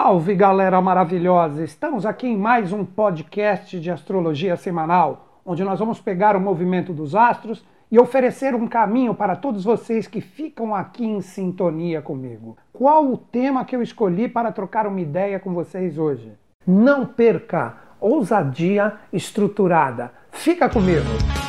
Salve galera maravilhosa! Estamos aqui em mais um podcast de astrologia semanal, onde nós vamos pegar o movimento dos astros e oferecer um caminho para todos vocês que ficam aqui em sintonia comigo. Qual o tema que eu escolhi para trocar uma ideia com vocês hoje? Não perca ousadia estruturada. Fica comigo!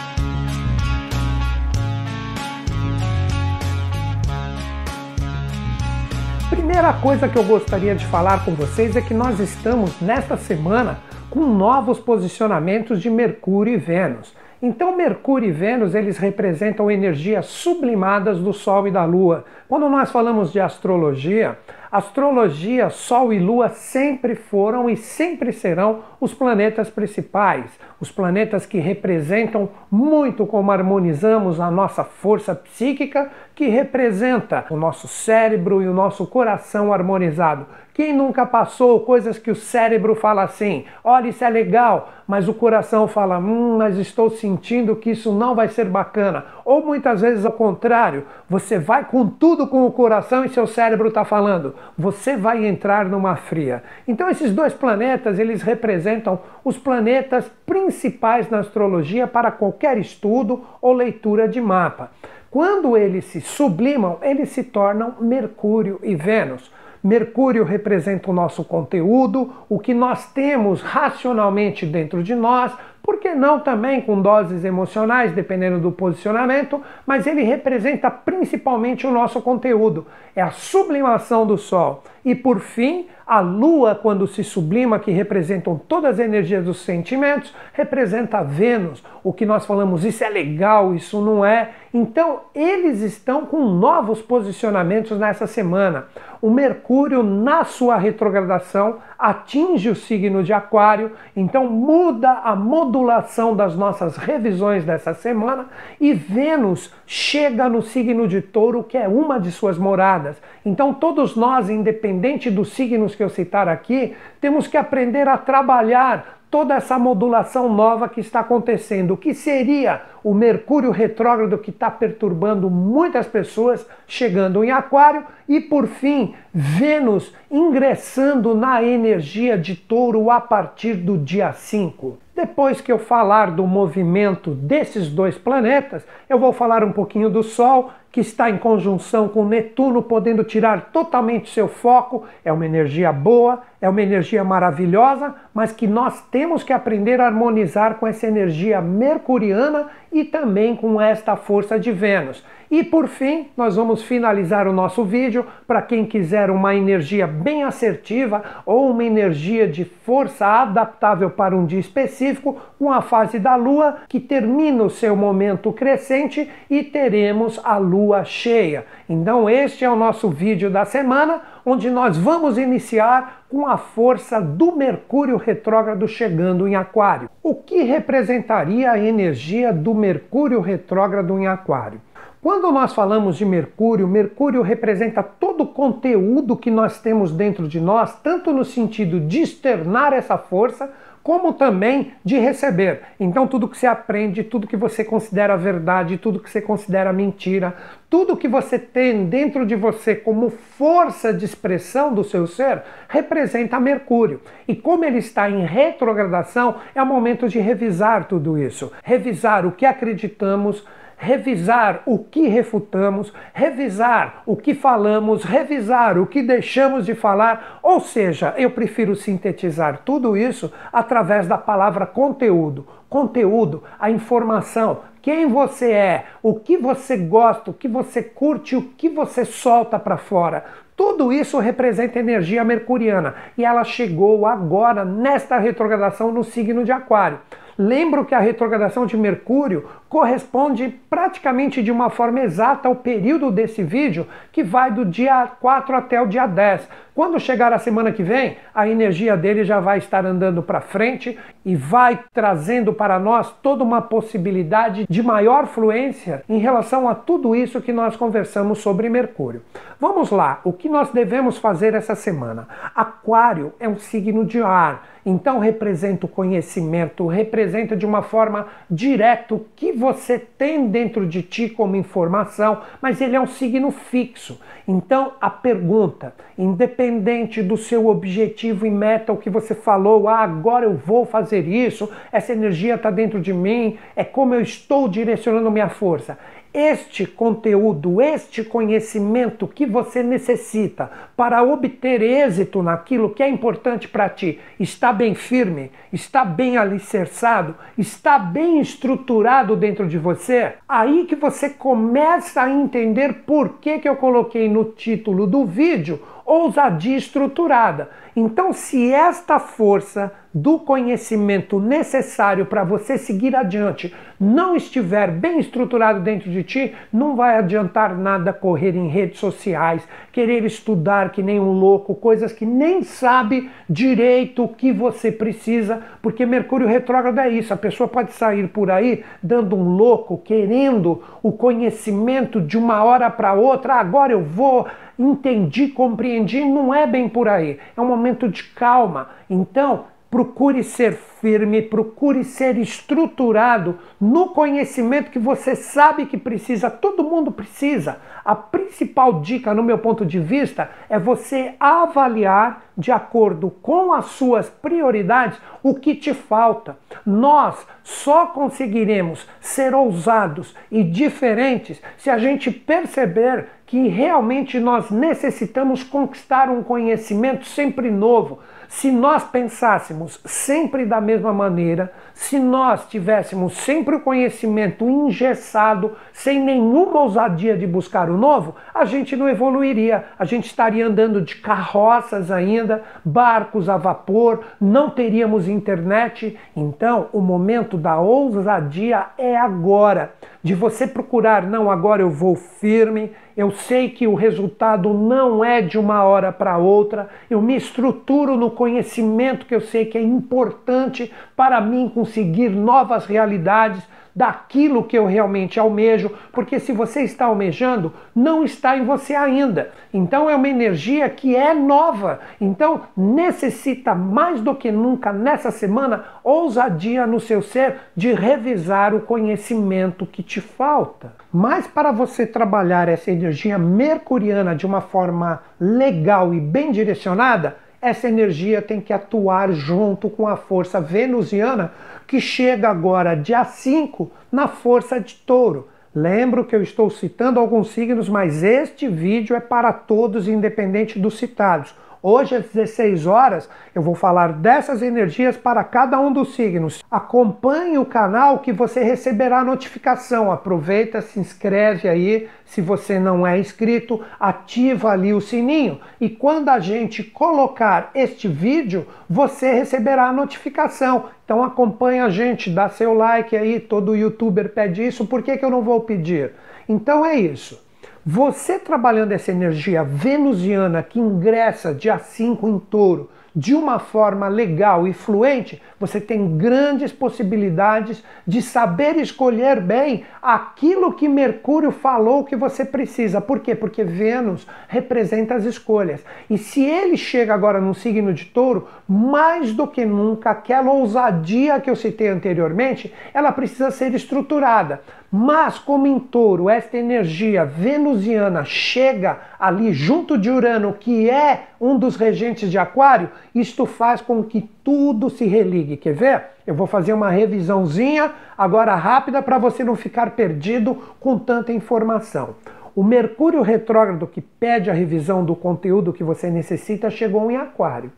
Primeira coisa que eu gostaria de falar com vocês é que nós estamos nesta semana com novos posicionamentos de Mercúrio e Vênus. Então Mercúrio e Vênus, eles representam energias sublimadas do Sol e da Lua. Quando nós falamos de astrologia, astrologia, Sol e Lua sempre foram e sempre serão os planetas principais, os planetas que representam muito como harmonizamos a nossa força psíquica, que representa o nosso cérebro e o nosso coração harmonizado. Quem nunca passou coisas que o cérebro fala assim: olha, isso é legal, mas o coração fala: hum, mas estou sentindo que isso não vai ser bacana. Ou muitas vezes ao contrário, você vai com tudo com o coração e seu cérebro está falando, você vai entrar numa fria. Então esses dois planetas, eles representam os planetas principais na astrologia para qualquer estudo ou leitura de mapa. Quando eles se sublimam, eles se tornam Mercúrio e Vênus. Mercúrio representa o nosso conteúdo, o que nós temos racionalmente dentro de nós, por que não também com doses emocionais, dependendo do posicionamento, mas ele representa principalmente o nosso conteúdo, é a sublimação do Sol. E por fim, a Lua, quando se sublima, que representam todas as energias dos sentimentos, representa Vênus, o que nós falamos, isso é legal, isso não é. Então, eles estão com novos posicionamentos nessa semana. O Mercúrio, na sua retrogradação, atinge o signo de Aquário, então muda a modulação das nossas revisões dessa semana e Vênus chega no signo de Touro, que é uma de suas moradas. Então, todos nós, independente dos signos que eu citar aqui, temos que aprender a trabalhar toda essa modulação nova que está acontecendo, que seria o Mercúrio retrógrado que está perturbando muitas pessoas, chegando em Aquário, e por fim, Vênus ingressando na energia de Touro a partir do dia 5. Depois que eu falar do movimento desses dois planetas, eu vou falar um pouquinho do Sol, que está em conjunção com Netuno, podendo tirar totalmente seu foco. É uma energia boa, é uma energia maravilhosa, mas que nós temos que aprender a harmonizar com essa energia mercuriana e também com esta força de Vênus. E por fim, nós vamos finalizar o nosso vídeo para quem quiser uma energia bem assertiva ou uma energia de força adaptável para um dia específico, com a fase da lua que termina o seu momento crescente e teremos a lua cheia. Então, este é o nosso vídeo da semana, onde nós vamos iniciar com a força do Mercúrio retrógrado chegando em Aquário. O que representaria a energia do Mercúrio retrógrado em Aquário? Quando nós falamos de Mercúrio, Mercúrio representa todo o conteúdo que nós temos dentro de nós, tanto no sentido de externar essa força, como também de receber. Então, tudo que você aprende, tudo que você considera verdade, tudo que você considera mentira, tudo que você tem dentro de você como força de expressão do seu ser, representa Mercúrio. E como ele está em retrogradação, é o momento de revisar tudo isso. Revisar o que acreditamos, revisar o que refutamos, revisar o que falamos, revisar o que deixamos de falar, ou seja, eu prefiro sintetizar tudo isso através da palavra conteúdo. Conteúdo, a informação, quem você é, o que você gosta, o que você curte, o que você solta para fora. Tudo isso representa energia mercuriana e ela chegou agora nesta retrogradação no signo de Aquário. Lembro que a retrogradação de Mercúrio corresponde praticamente de uma forma exata ao período desse vídeo, que vai do dia 4 até o dia 10. Quando chegar a semana que vem, a energia dele já vai estar andando para frente e vai trazendo para nós toda uma possibilidade de maior fluência em relação a tudo isso que nós conversamos sobre Mercúrio. Vamos lá, o que nós devemos fazer essa semana? Aquário é um signo de ar Então representa o conhecimento, representa de uma forma direta o que você tem dentro de ti como informação, mas ele é um signo fixo. Então a pergunta, independente do seu objetivo e meta, o que você falou, ah, agora eu vou fazer isso, essa energia está dentro de mim, é como eu estou direcionando minha força este conteúdo, este conhecimento que você necessita para obter êxito naquilo que é importante para ti, está bem firme, está bem alicerçado, está bem estruturado dentro de você? Aí que você começa a entender por que, que eu coloquei no título do vídeo ousadia estruturada. Então, se esta força do conhecimento necessário para você seguir adiante não estiver bem estruturado dentro de ti, não vai adiantar nada correr em redes sociais, querer estudar que nem um louco, coisas que nem sabe direito o que você precisa, porque Mercúrio retrógrado é isso. A pessoa pode sair por aí dando um louco, querendo o conhecimento de uma hora para outra, ah, agora eu vou entendi, compreendi, não é bem por aí. É um momento de calma. Então, procure ser firme, procure ser estruturado no conhecimento que você sabe que precisa, todo mundo precisa. A principal dica, no meu ponto de vista, é você avaliar de acordo com as suas prioridades o que te falta. Nós só conseguiremos ser ousados e diferentes se a gente perceber que realmente nós necessitamos conquistar um conhecimento sempre novo. Se nós pensássemos sempre da mesma maneira, se nós tivéssemos sempre o conhecimento engessado, sem nenhuma ousadia de buscar o novo, a gente não evoluiria. A gente estaria andando de carroças ainda, barcos a vapor, não teríamos internet. Então, o momento da ousadia é agora de você procurar, não, agora eu vou firme, eu sei que o resultado não é de uma hora para outra, eu me estruturo no conhecimento que eu sei que é importante para mim conseguir novas realidades daquilo que eu realmente almejo, porque se você está almejando, não está em você ainda. Então é uma energia que é nova. Então necessita mais do que nunca nessa semana ousadia no seu ser de revisar o conhecimento que te falta. Mas para você trabalhar essa energia mercuriana de uma forma legal e bem direcionada, essa energia tem que atuar junto com a força venusiana que chega agora dia 5 na força de touro. Lembro que eu estou citando alguns signos, mas este vídeo é para todos, independente dos citados. Hoje, às 16 horas, eu vou falar dessas energias para cada um dos signos. Acompanhe o canal que você receberá notificação. Aproveita, se inscreve aí. Se você não é inscrito, ativa ali o sininho. E quando a gente colocar este vídeo, você receberá a notificação. Então acompanha a gente, dá seu like aí. Todo youtuber pede isso, por que, que eu não vou pedir? Então é isso. Você trabalhando essa energia venusiana que ingressa dia 5 em touro de uma forma legal e fluente, você tem grandes possibilidades de saber escolher bem aquilo que Mercúrio falou que você precisa. Por quê? Porque Vênus representa as escolhas. E se ele chega agora no signo de touro, mais do que nunca, aquela ousadia que eu citei anteriormente, ela precisa ser estruturada. Mas, como em touro, esta energia venusiana chega ali junto de Urano, que é um dos regentes de Aquário, isto faz com que tudo se religue. Quer ver? Eu vou fazer uma revisãozinha agora rápida para você não ficar perdido com tanta informação. O Mercúrio retrógrado que pede a revisão do conteúdo que você necessita chegou em Aquário.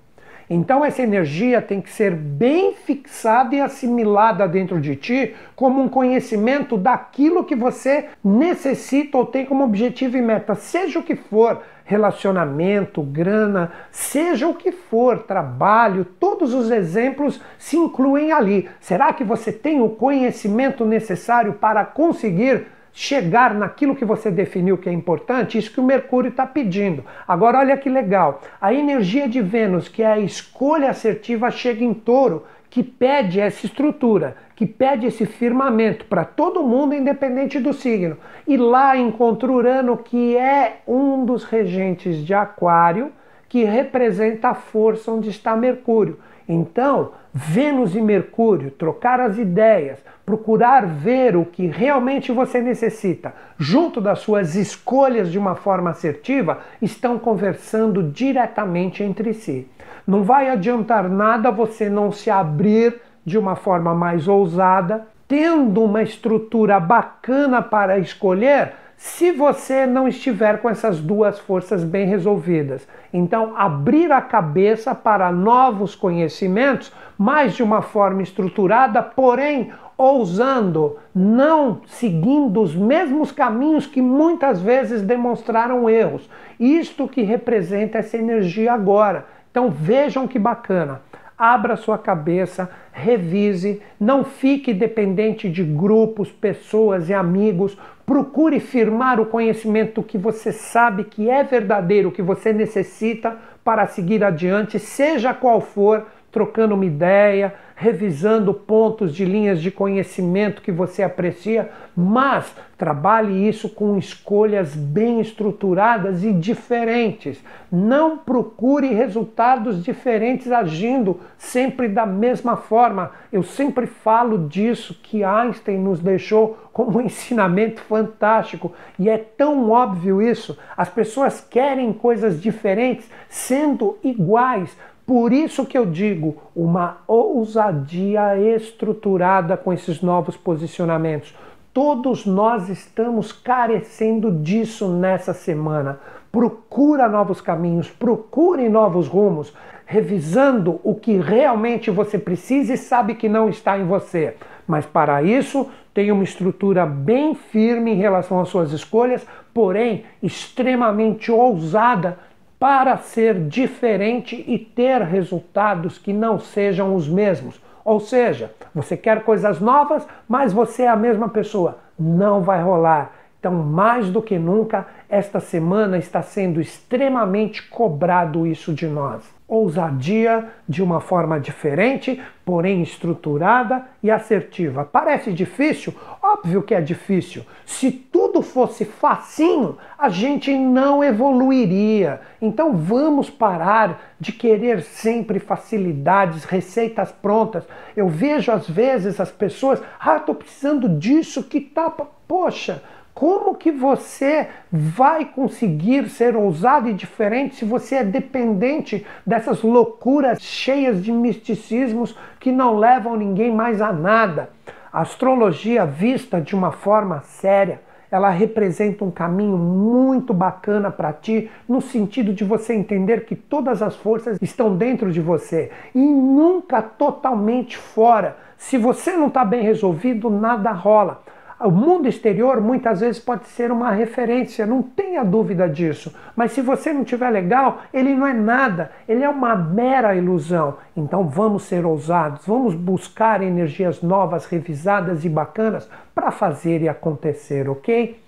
Então essa energia tem que ser bem fixada e assimilada dentro de ti como um conhecimento daquilo que você necessita ou tem como objetivo e meta, seja o que for, relacionamento, grana, seja o que for, trabalho, todos os exemplos se incluem ali. Será que você tem o conhecimento necessário para conseguir chegar naquilo que você definiu que é importante, isso que o Mercúrio está pedindo. Agora, olha que legal: a energia de Vênus, que é a escolha assertiva, chega em touro, que pede essa estrutura, que pede esse firmamento para todo mundo, independente do signo. E lá encontra Urano, que é um dos regentes de Aquário, que representa a força onde está Mercúrio. Então, Vênus e Mercúrio, trocar as ideias, procurar ver o que realmente você necessita, junto das suas escolhas de uma forma assertiva, estão conversando diretamente entre si. Não vai adiantar nada você não se abrir de uma forma mais ousada, tendo uma estrutura bacana para escolher, se você não estiver com essas duas forças bem resolvidas. Então, abrir a cabeça para novos conhecimentos, mas de uma forma estruturada, porém ousando, não seguindo os mesmos caminhos que muitas vezes demonstraram erros. Isto que representa essa energia agora. Então vejam que bacana abra sua cabeça, revise, não fique dependente de grupos, pessoas e amigos. Procure firmar o conhecimento que você sabe que é verdadeiro, que você necessita para seguir adiante, seja qual for, trocando uma ideia, revisando pontos de linhas de conhecimento que você aprecia, mas trabalhe isso com escolhas bem estruturadas e diferentes. Não procure resultados diferentes agindo sempre da mesma forma. Eu sempre falo disso que Einstein nos deixou como um ensinamento fantástico e é tão óbvio isso. As pessoas querem coisas diferentes sendo iguais por isso que eu digo uma ousadia estruturada com esses novos posicionamentos. Todos nós estamos carecendo disso nessa semana. Procura novos caminhos, procure novos rumos, revisando o que realmente você precisa e sabe que não está em você. Mas para isso, tenha uma estrutura bem firme em relação às suas escolhas, porém extremamente ousada para ser diferente e ter resultados que não sejam os mesmos. Ou seja, você quer coisas novas, mas você é a mesma pessoa. Não vai rolar. Então, mais do que nunca, esta semana está sendo extremamente cobrado isso de nós ousadia de uma forma diferente, porém estruturada e assertiva. Parece difícil? Óbvio que é difícil. Se tudo fosse facinho, a gente não evoluiria. Então vamos parar de querer sempre facilidades, receitas prontas. Eu vejo às vezes as pessoas, ah, estou precisando disso que tá, poxa, como que você vai conseguir ser ousado e diferente se você é dependente dessas loucuras cheias de misticismos que não levam ninguém mais a nada? A astrologia vista de uma forma séria, ela representa um caminho muito bacana para ti, no sentido de você entender que todas as forças estão dentro de você e nunca totalmente fora. Se você não está bem resolvido, nada rola. O mundo exterior muitas vezes pode ser uma referência, não tenha dúvida disso. Mas se você não tiver legal, ele não é nada, ele é uma mera ilusão. Então vamos ser ousados, vamos buscar energias novas, revisadas e bacanas para fazer e acontecer, ok?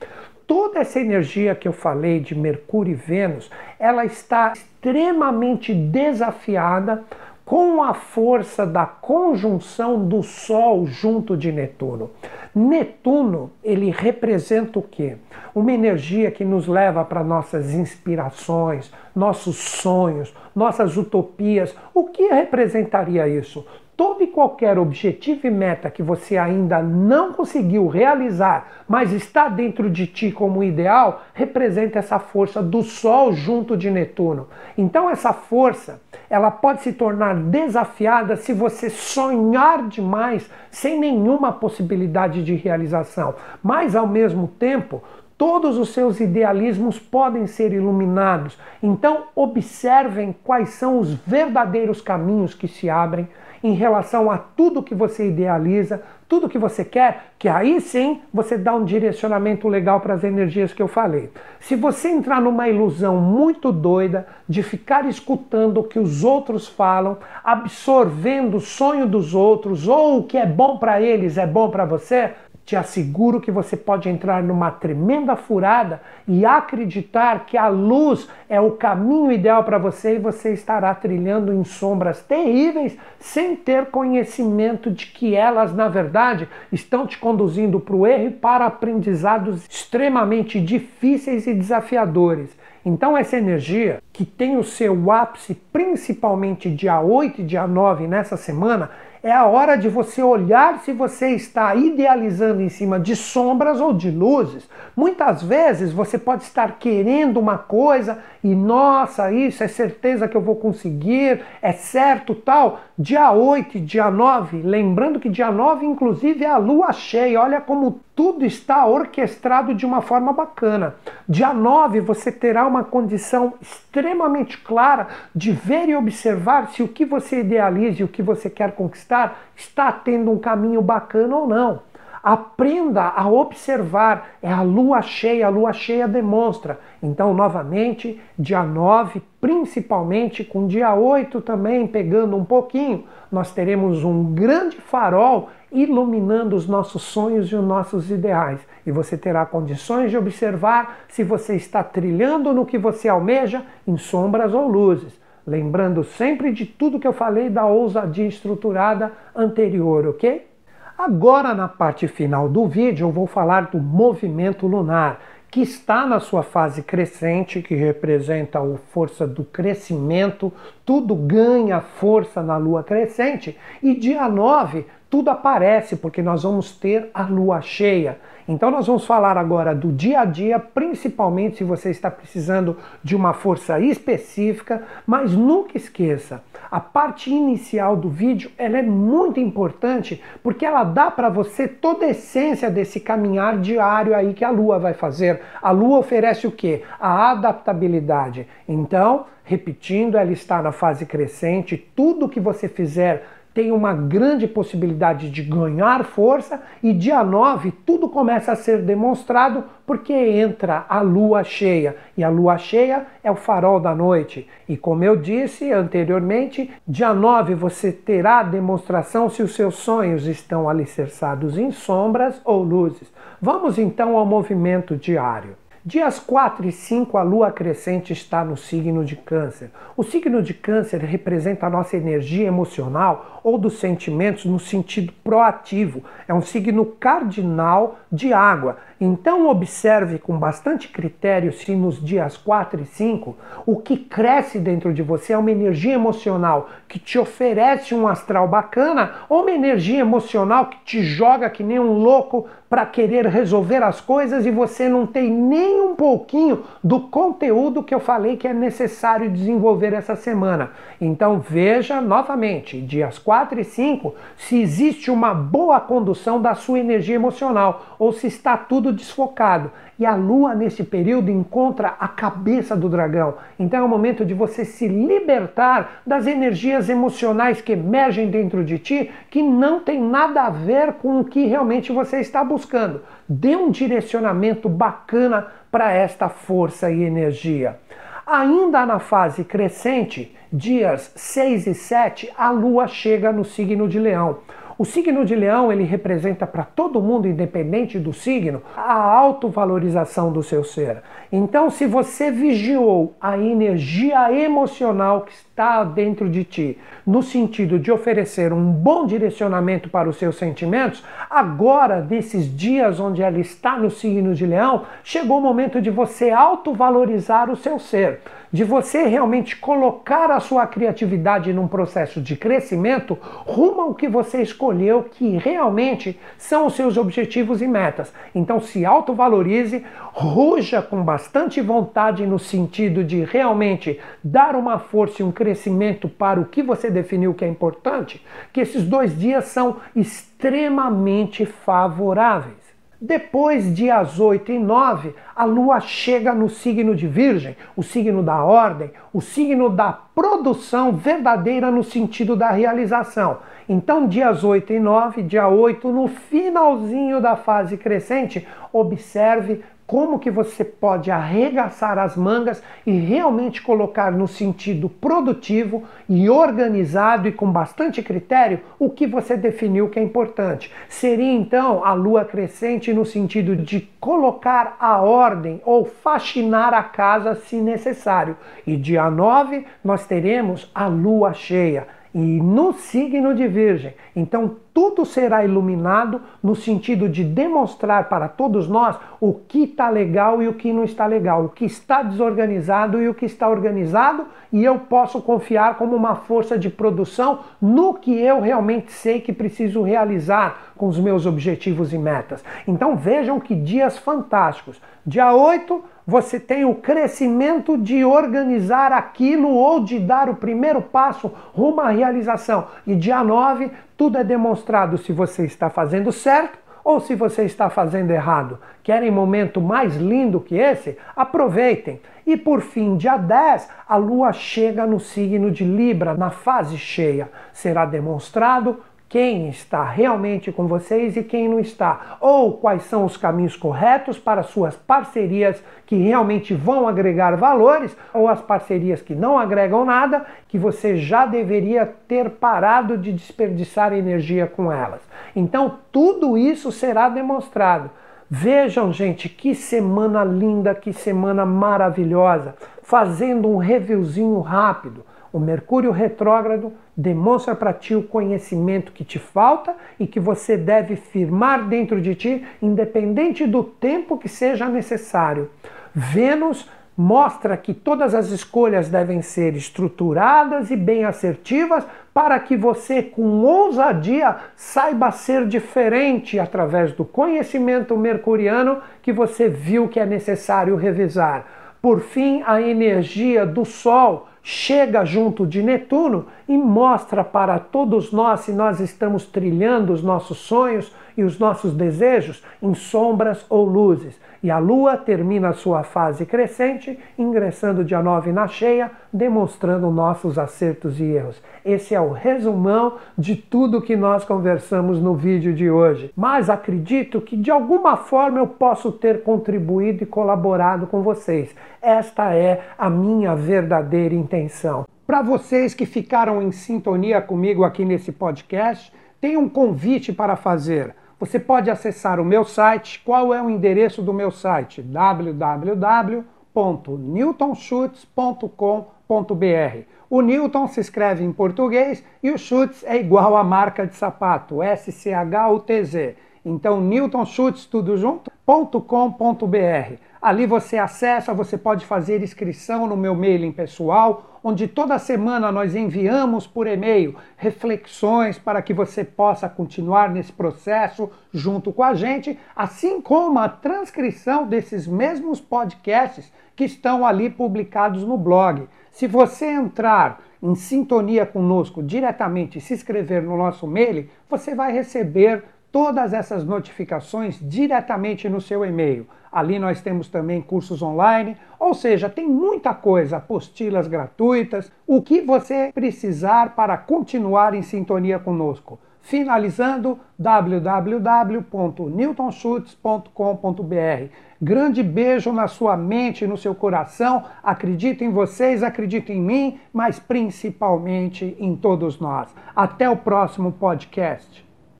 Toda essa energia que eu falei de Mercúrio e Vênus, ela está extremamente desafiada com a força da conjunção do Sol junto de Netuno. Netuno, ele representa o quê? Uma energia que nos leva para nossas inspirações, nossos sonhos, nossas utopias. O que representaria isso? Todo e qualquer objetivo e meta que você ainda não conseguiu realizar, mas está dentro de ti como ideal, representa essa força do Sol junto de Netuno. Então essa força, ela pode se tornar desafiada se você sonhar demais sem nenhuma possibilidade de realização. Mas ao mesmo tempo, todos os seus idealismos podem ser iluminados. Então, observem quais são os verdadeiros caminhos que se abrem em relação a tudo que você idealiza, tudo que você quer, que aí sim você dá um direcionamento legal para as energias que eu falei. Se você entrar numa ilusão muito doida de ficar escutando o que os outros falam, absorvendo o sonho dos outros ou o que é bom para eles é bom para você, te asseguro que você pode entrar numa tremenda furada e acreditar que a luz é o caminho ideal para você e você estará trilhando em sombras terríveis sem ter conhecimento de que elas, na verdade, estão te conduzindo para o erro e para aprendizados extremamente difíceis e desafiadores. Então, essa energia que tem o seu ápice principalmente dia 8 e dia 9 nessa semana, é a hora de você olhar se você está idealizando em cima de sombras ou de luzes. Muitas vezes você pode estar querendo uma coisa e, nossa, isso é certeza que eu vou conseguir, é certo tal. Dia 8 e dia 9, lembrando que dia 9, inclusive, é a lua cheia. Olha como tudo está orquestrado de uma forma bacana. Dia 9 você terá uma condição extremamente clara de ver e observar se o que você idealiza e o que você quer conquistar está tendo um caminho bacana ou não. Aprenda a observar, é a lua cheia, a lua cheia demonstra. Então, novamente, dia 9, principalmente com dia 8 também pegando um pouquinho, nós teremos um grande farol iluminando os nossos sonhos e os nossos ideais. E você terá condições de observar se você está trilhando no que você almeja em sombras ou luzes. Lembrando sempre de tudo que eu falei da ousadia estruturada anterior, ok? Agora, na parte final do vídeo, eu vou falar do movimento lunar, que está na sua fase crescente, que representa a força do crescimento, tudo ganha força na lua crescente, e dia 9 tudo aparece, porque nós vamos ter a lua cheia. Então nós vamos falar agora do dia a dia, principalmente se você está precisando de uma força específica, mas nunca esqueça, a parte inicial do vídeo, ela é muito importante porque ela dá para você toda a essência desse caminhar diário aí que a lua vai fazer. A lua oferece o quê? A adaptabilidade. Então, repetindo, ela está na fase crescente, tudo que você fizer tem uma grande possibilidade de ganhar força e dia 9 tudo começa a ser demonstrado porque entra a lua cheia e a lua cheia é o farol da noite. E como eu disse anteriormente, dia 9 você terá demonstração se os seus sonhos estão alicerçados em sombras ou luzes. Vamos então ao movimento diário. Dias 4 e 5, a lua crescente está no signo de Câncer. O signo de Câncer representa a nossa energia emocional ou dos sentimentos no sentido proativo. É um signo cardinal de água. Então, observe com bastante critério se nos dias 4 e 5 o que cresce dentro de você é uma energia emocional que te oferece um astral bacana ou uma energia emocional que te joga que nem um louco para querer resolver as coisas e você não tem nem um pouquinho do conteúdo que eu falei que é necessário desenvolver essa semana. Então veja novamente, dias 4 e 5, se existe uma boa condução da sua energia emocional ou se está tudo desfocado. E a lua, nesse período, encontra a cabeça do dragão. Então é o momento de você se libertar das energias emocionais que emergem dentro de ti, que não tem nada a ver com o que realmente você está buscando. Dê um direcionamento bacana para esta força e energia. Ainda na fase crescente, dias 6 e 7, a lua chega no signo de Leão. O signo de Leão, ele representa para todo mundo, independente do signo, a autovalorização do seu ser. Então, se você vigiou a energia emocional que está dentro de ti, no sentido de oferecer um bom direcionamento para os seus sentimentos, agora, desses dias onde ela está no signo de Leão, chegou o momento de você autovalorizar o seu ser de você realmente colocar a sua criatividade num processo de crescimento rumo ao que você escolheu, que realmente são os seus objetivos e metas. Então se autovalorize, ruja com bastante vontade no sentido de realmente dar uma força e um crescimento para o que você definiu que é importante, que esses dois dias são extremamente favoráveis. Depois, dias 8 e 9, a lua chega no signo de Virgem, o signo da ordem, o signo da produção verdadeira no sentido da realização. Então, dias 8 e 9, dia 8, no finalzinho da fase crescente, observe como que você pode arregaçar as mangas e realmente colocar no sentido produtivo e organizado e com bastante critério o que você definiu que é importante. Seria então a lua crescente no sentido de colocar a ordem ou faxinar a casa se necessário. E dia 9 nós teremos a lua cheia e no signo de Virgem. Então tudo será iluminado no sentido de demonstrar para todos nós o que está legal e o que não está legal, o que está desorganizado e o que está organizado, e eu posso confiar como uma força de produção no que eu realmente sei que preciso realizar com os meus objetivos e metas. Então vejam que dias fantásticos. Dia 8, você tem o crescimento de organizar aquilo ou de dar o primeiro passo rumo à realização. E dia 9, tudo é demonstrado se você está fazendo certo ou se você está fazendo errado. Querem momento mais lindo que esse? Aproveitem. E por fim, dia 10, a lua chega no signo de Libra, na fase cheia. Será demonstrado quem está realmente com vocês e quem não está, ou quais são os caminhos corretos para suas parcerias que realmente vão agregar valores, ou as parcerias que não agregam nada, que você já deveria ter parado de desperdiçar energia com elas. Então, tudo isso será demonstrado. Vejam, gente, que semana linda, que semana maravilhosa. Fazendo um reviewzinho rápido. O Mercúrio retrógrado demonstra para ti o conhecimento que te falta e que você deve firmar dentro de ti, independente do tempo que seja necessário. Vênus mostra que todas as escolhas devem ser estruturadas e bem assertivas para que você, com ousadia, saiba ser diferente através do conhecimento mercuriano que você viu que é necessário revisar. Por fim, a energia do Sol chega junto de Netuno e mostra para todos nós se nós estamos trilhando os nossos sonhos e os nossos desejos em sombras ou luzes. E a Lua termina sua fase crescente, ingressando dia 9 na cheia, demonstrando nossos acertos e erros. Esse é o resumão de tudo que nós conversamos no vídeo de hoje. Mas acredito que de alguma forma eu posso ter contribuído e colaborado com vocês. Esta é a minha verdadeira intenção. Para vocês que ficaram em sintonia comigo aqui nesse podcast, tem um convite para fazer. Você pode acessar o meu site. Qual é o endereço do meu site? www.newtonschutz.com.br. O Newton se escreve em português e o Schutz é igual à marca de sapato, S-C-H-U-T-Z. Então, newtonschutz, tudo junto.com.br. Ali você acessa, você pode fazer inscrição no meu mailing pessoal, onde toda semana nós enviamos por e-mail reflexões para que você possa continuar nesse processo junto com a gente, assim como a transcrição desses mesmos podcasts que estão ali publicados no blog. Se você entrar em sintonia conosco diretamente e se inscrever no nosso mail, você vai receber todas essas notificações diretamente no seu e-mail. Ali nós temos também cursos online, ou seja, tem muita coisa, apostilas gratuitas, o que você precisar para continuar em sintonia conosco. Finalizando, www.newtonschutz.com.br. Grande beijo na sua mente no seu coração. Acredito em vocês, acredito em mim, mas principalmente em todos nós. Até o próximo podcast.